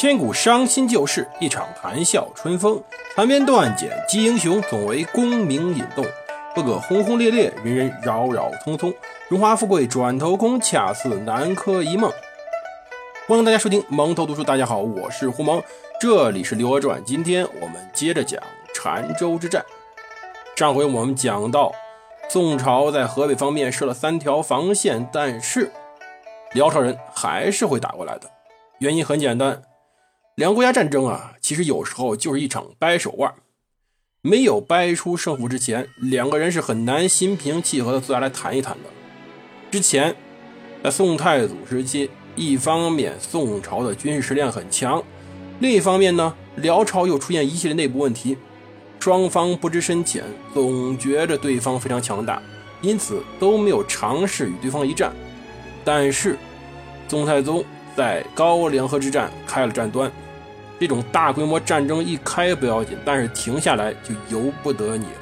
千古伤心旧事，一场谈笑春风。残篇断简击英雄，总为功名引动。个个轰轰烈烈，人人扰扰匆匆。荣华富贵转头空，恰似南柯一梦。欢迎大家收听蒙头读书。大家好，我是胡蒙，这里是《刘娥传》。今天我们接着讲澶州之战。上回我们讲到，宋朝在河北方面设了三条防线，但是辽朝人还是会打过来的。原因很简单。两国家战争啊，其实有时候就是一场掰手腕。没有掰出胜负之前，两个人是很难心平气和的坐下来谈一谈的。之前，在宋太祖时期，一方面宋朝的军事实力很强，另一方面呢，辽朝又出现一系列内部问题，双方不知深浅，总觉着对方非常强大，因此都没有尝试与对方一战。但是，宋太宗在高梁河之战开了战端。这种大规模战争一开不要紧，但是停下来就由不得你了。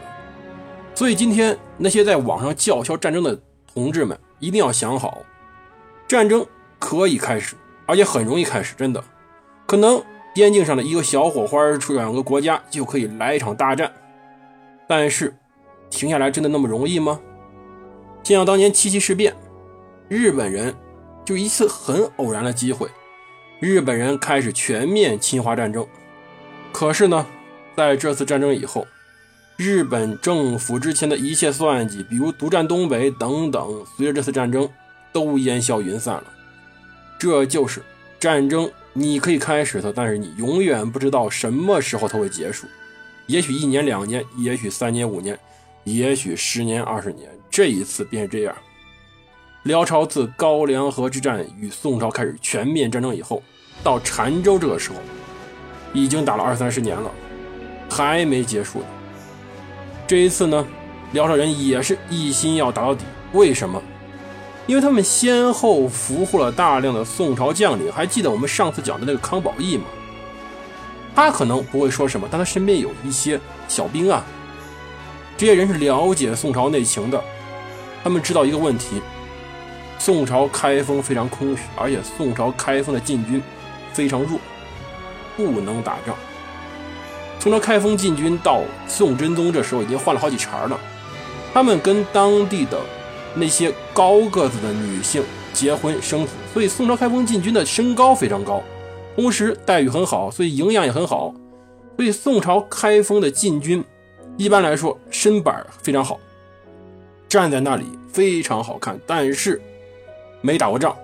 所以今天那些在网上叫嚣战争的同志们，一定要想好，战争可以开始，而且很容易开始，真的，可能边境上的一个小火花，出两个国家就可以来一场大战。但是停下来真的那么容易吗？就像当年七七事变，日本人就一次很偶然的机会。日本人开始全面侵华战争，可是呢，在这次战争以后，日本政府之前的一切算计，比如独占东北等等，随着这次战争都烟消云散了。这就是战争，你可以开始它，但是你永远不知道什么时候它会结束。也许一年两年，也许三年五年，也许十年二十年。这一次便是这样。辽朝自高梁河之战与宋朝开始全面战争以后，到澶州这个时候，已经打了二三十年了，还没结束呢。这一次呢，辽朝人也是一心要打到底。为什么？因为他们先后俘获了大量的宋朝将领。还记得我们上次讲的那个康保义吗？他可能不会说什么，但他身边有一些小兵啊。这些人是了解宋朝内情的，他们知道一个问题。宋朝开封非常空虚，而且宋朝开封的禁军非常弱，不能打仗。宋朝开封禁军到宋真宗这时候已经换了好几茬了，他们跟当地的那些高个子的女性结婚生子，所以宋朝开封禁军的身高非常高，同时待遇很好，所以营养也很好，所以宋朝开封的禁军一般来说身板非常好，站在那里非常好看，但是。没打过仗，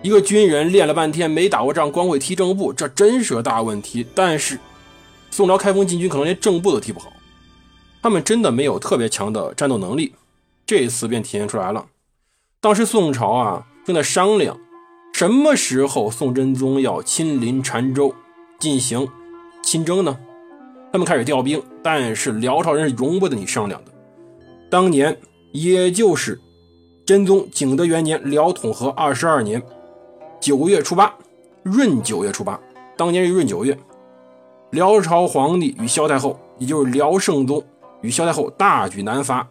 一个军人练了半天没打过仗，光会踢正步，这真是个大问题。但是，宋朝开封禁军可能连正步都踢不好，他们真的没有特别强的战斗能力。这一次便体现出来了。当时宋朝啊正在商量，什么时候宋真宗要亲临澶州进行亲征呢？他们开始调兵，但是辽朝人是容不得你商量的。当年也就是。真宗景德元年，辽统和二十二年九月初八，闰九月初八，当年是闰九月，辽朝皇帝与萧太后，也就是辽圣宗与萧太后大举南伐，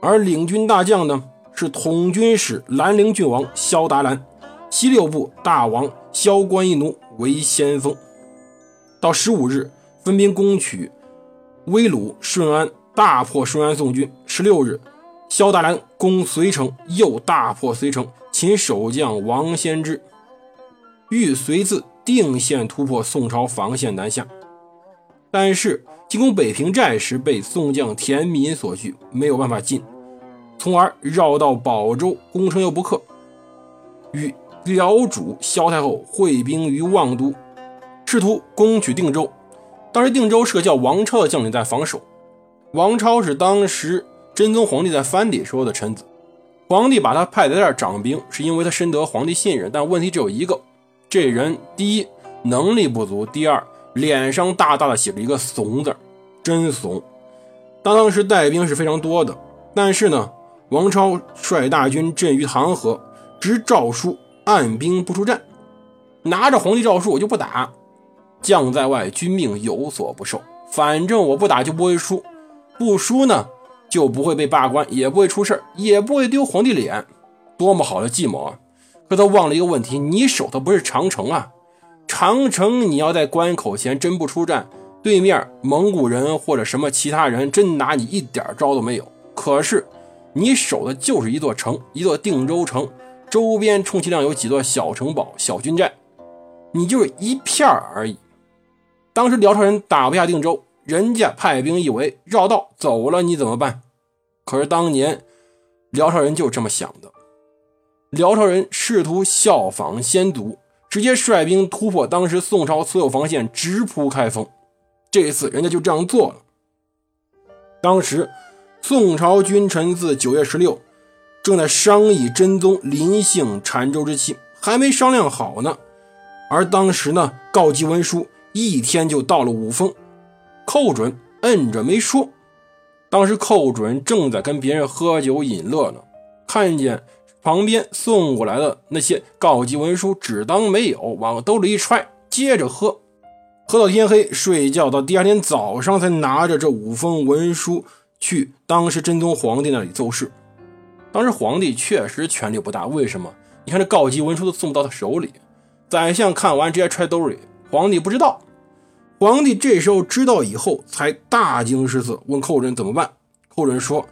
而领军大将呢是统军使兰陵郡王萧达兰，西六部大王萧关一奴为先锋。到十五日，分兵攻取威鲁、顺安，大破顺安宋军。十六日。萧大兰攻随城，又大破随城。秦守将王先之欲随自定县突破宋朝防线南下，但是进攻北平寨时被宋将田敏所拒，没有办法进，从而绕到保州，攻城又不克，与辽主萧太后会兵于望都，试图攻取定州。当时定州是个叫王超的将领在防守，王超是当时。真宗皇帝在藩邸时候的臣子，皇帝把他派在这儿掌兵，是因为他深得皇帝信任。但问题只有一个，这人第一能力不足，第二脸上大大的写着一个“怂”字，真怂。他当时带兵是非常多的，但是呢，王超率大军镇于唐河，执诏书按兵不出战，拿着皇帝诏书我就不打，将在外，军命有所不受。反正我不打就不会输，不输呢。就不会被罢官，也不会出事也不会丢皇帝脸，多么好的计谋啊！可他忘了一个问题，你守的不是长城啊，长城你要在关口前真不出战，对面蒙古人或者什么其他人真拿你一点招都没有。可是你守的就是一座城，一座定州城，周边充其量有几座小城堡、小军寨，你就是一片而已。当时辽朝人打不下定州，人家派兵一围，绕道走了，你怎么办？可是当年辽朝人就这么想的，辽朝人试图效仿先祖。直接率兵突破当时宋朝所有防线，直扑开封。这一次，人家就这样做了。当时，宋朝君臣自九月十六正在商议真宗临幸澶州之期，还没商量好呢。而当时呢，告急文书一天就到了五封，寇准摁着没说。当时寇准正在跟别人喝酒饮乐呢，看见。旁边送过来的那些告急文书，只当没有，往兜里一揣，接着喝，喝到天黑，睡觉到第二天早上才拿着这五封文书去当时真宗皇帝那里奏事。当时皇帝确实权力不大，为什么？你看这告急文书都送不到他手里，宰相看完直接揣兜里，皇帝不知道。皇帝这时候知道以后，才大惊失色，问寇准怎么办。寇准说：“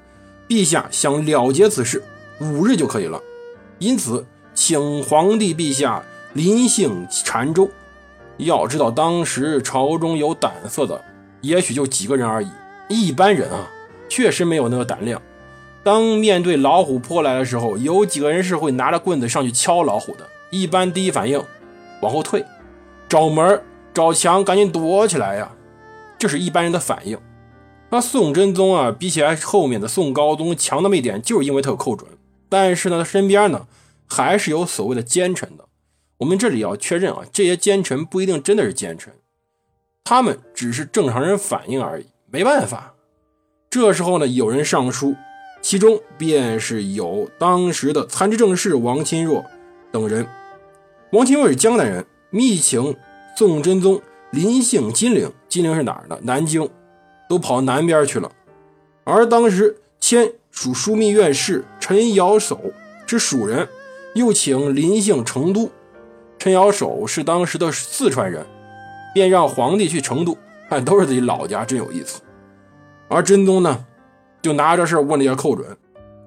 陛下想了结此事。”五日就可以了，因此请皇帝陛下临幸澶州。要知道，当时朝中有胆色的，也许就几个人而已。一般人啊，确实没有那个胆量。当面对老虎扑来的时候，有几个人是会拿着棍子上去敲老虎的？一般第一反应往后退，找门找墙，赶紧躲起来呀！这是一般人的反应。那宋真宗啊，比起来后面的宋高宗强那么一点，就是因为他有寇准。但是呢，他身边呢还是有所谓的奸臣的。我们这里要确认啊，这些奸臣不一定真的是奸臣，他们只是正常人反应而已。没办法，这时候呢，有人上书，其中便是有当时的参知政事王钦若等人。王钦若是江南人，密请宋真宗临幸金陵。金陵是哪儿呢？南京，都跑南边去了。而当时迁。署枢密院事陈尧叟是蜀人，又请临幸成都。陈尧叟是当时的四川人，便让皇帝去成都，看都是自己老家，真有意思。而真宗呢，就拿这事问了一下寇准。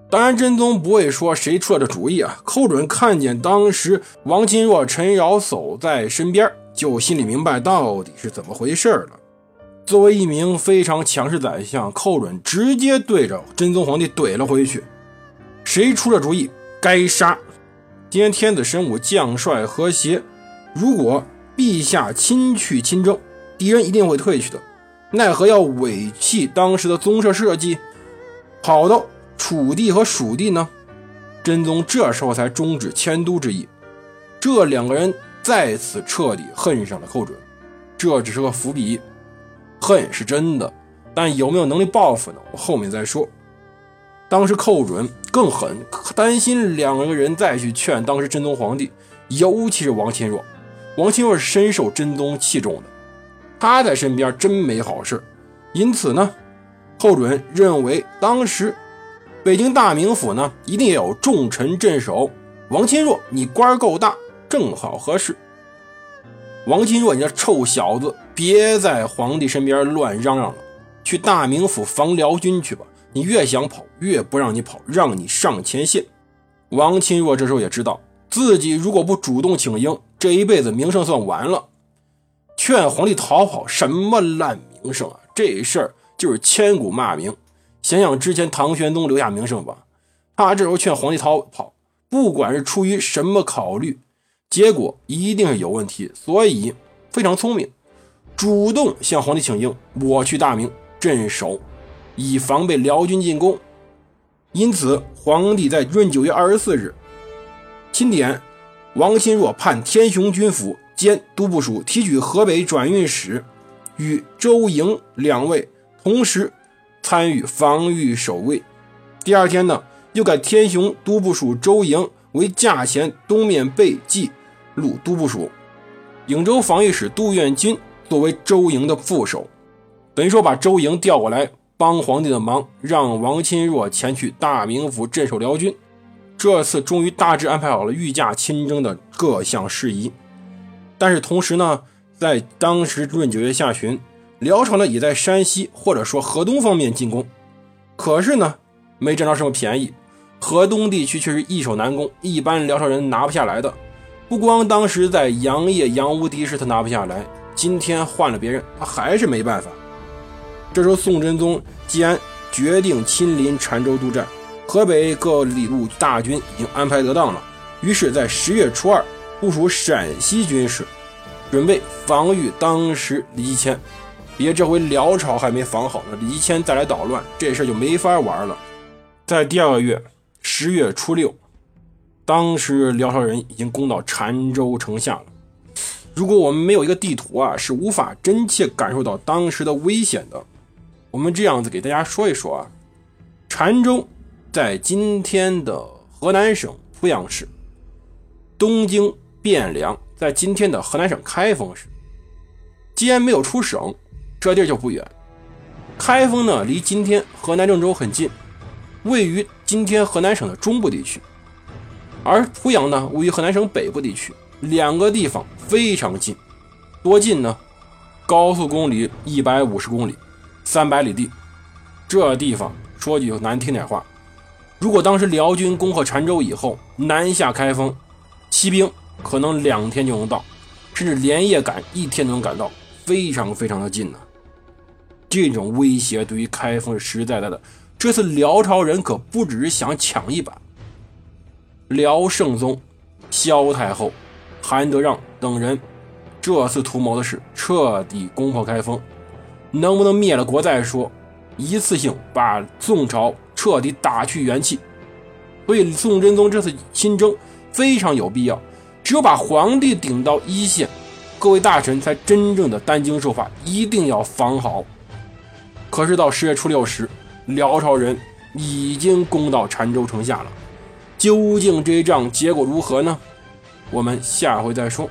当然，真宗不会说谁出了这主意啊。寇准看见当时王钦若、陈尧叟在身边，就心里明白到底是怎么回事了。作为一名非常强势宰相，寇准直接对着真宗皇帝怼了回去：“谁出了主意，该杀！今天天子神武，将帅和谐。如果陛下亲去亲征，敌人一定会退去的。奈何要违弃当时的宗社设计，跑到楚地和蜀地呢？”真宗这时候才终止迁都之意。这两个人再次彻底恨上了寇准，这只是个伏笔。恨是真的，但有没有能力报复呢？我后面再说。当时寇准更狠，担心两个人再去劝当时真宗皇帝，尤其是王钦若。王钦若是深受真宗器重的，他在身边真没好事。因此呢，寇准认为当时北京大名府呢一定要有重臣镇守。王钦若，你官够大，正好合适。王钦若，你这臭小子！别在皇帝身边乱嚷嚷了，去大名府防辽军去吧。你越想跑，越不让你跑，让你上前线。王钦若这时候也知道自己如果不主动请缨，这一辈子名声算完了。劝皇帝逃跑，什么烂名声啊！这事儿就是千古骂名。想想之前唐玄宗留下名声吧，他这时候劝皇帝逃跑，不管是出于什么考虑，结果一定是有问题，所以非常聪明。主动向皇帝请缨，我去大明镇守，以防备辽军进攻。因此，皇帝在闰九月二十四日钦点王钦若判天雄军府兼都部署，提举河北转运使与周营两位同时参与防御守卫。第二天呢，又改天雄都部署周营为驾前东面备记录都部署，颍州防御使杜愿军。作为周营的副手，等于说把周营调过来帮皇帝的忙，让王钦若前去大名府镇守辽军。这次终于大致安排好了御驾亲征的各项事宜。但是同时呢，在当时闰九月下旬，辽朝呢也在山西或者说河东方面进攻，可是呢没占着什么便宜。河东地区却是易守难攻，一般辽朝人拿不下来的。不光当时在杨业、杨无敌时他拿不下来，今天换了别人，他还是没办法。这时候宋真宗既然决定亲临澶州督战，河北各里路大军已经安排得当了，于是，在十月初二部署陕西军事，准备防御当时李继迁。别这回辽朝还没防好呢，李继迁再来捣乱，这事就没法玩了。在第二个月。十月初六，当时辽朝人已经攻到澶州城下了。如果我们没有一个地图啊，是无法真切感受到当时的危险的。我们这样子给大家说一说啊，澶州在今天的河南省濮阳市，东京汴梁在今天的河南省开封市。既然没有出省，这地儿就不远。开封呢，离今天河南郑州很近。位于今天河南省的中部地区，而濮阳呢位于河南省北部地区，两个地方非常近，多近呢？高速公里一百五十公里，三百里地。这地方说句难听点话，如果当时辽军攻克澶州以后南下开封，骑兵可能两天就能到，甚至连夜赶一天都能赶到，非常非常的近呢。这种威胁对于开封是实实在在的。这次辽朝人可不只是想抢一把，辽圣宗、萧太后、韩德让等人这次图谋的是彻底攻破开封，能不能灭了国再说，一次性把宋朝彻底打去元气。所以宋真宗这次亲征非常有必要，只有把皇帝顶到一线，各位大臣才真正的担惊受怕，一定要防好。可是到十月初六时。辽朝人已经攻到澶州城下了，究竟这一仗结果如何呢？我们下回再说。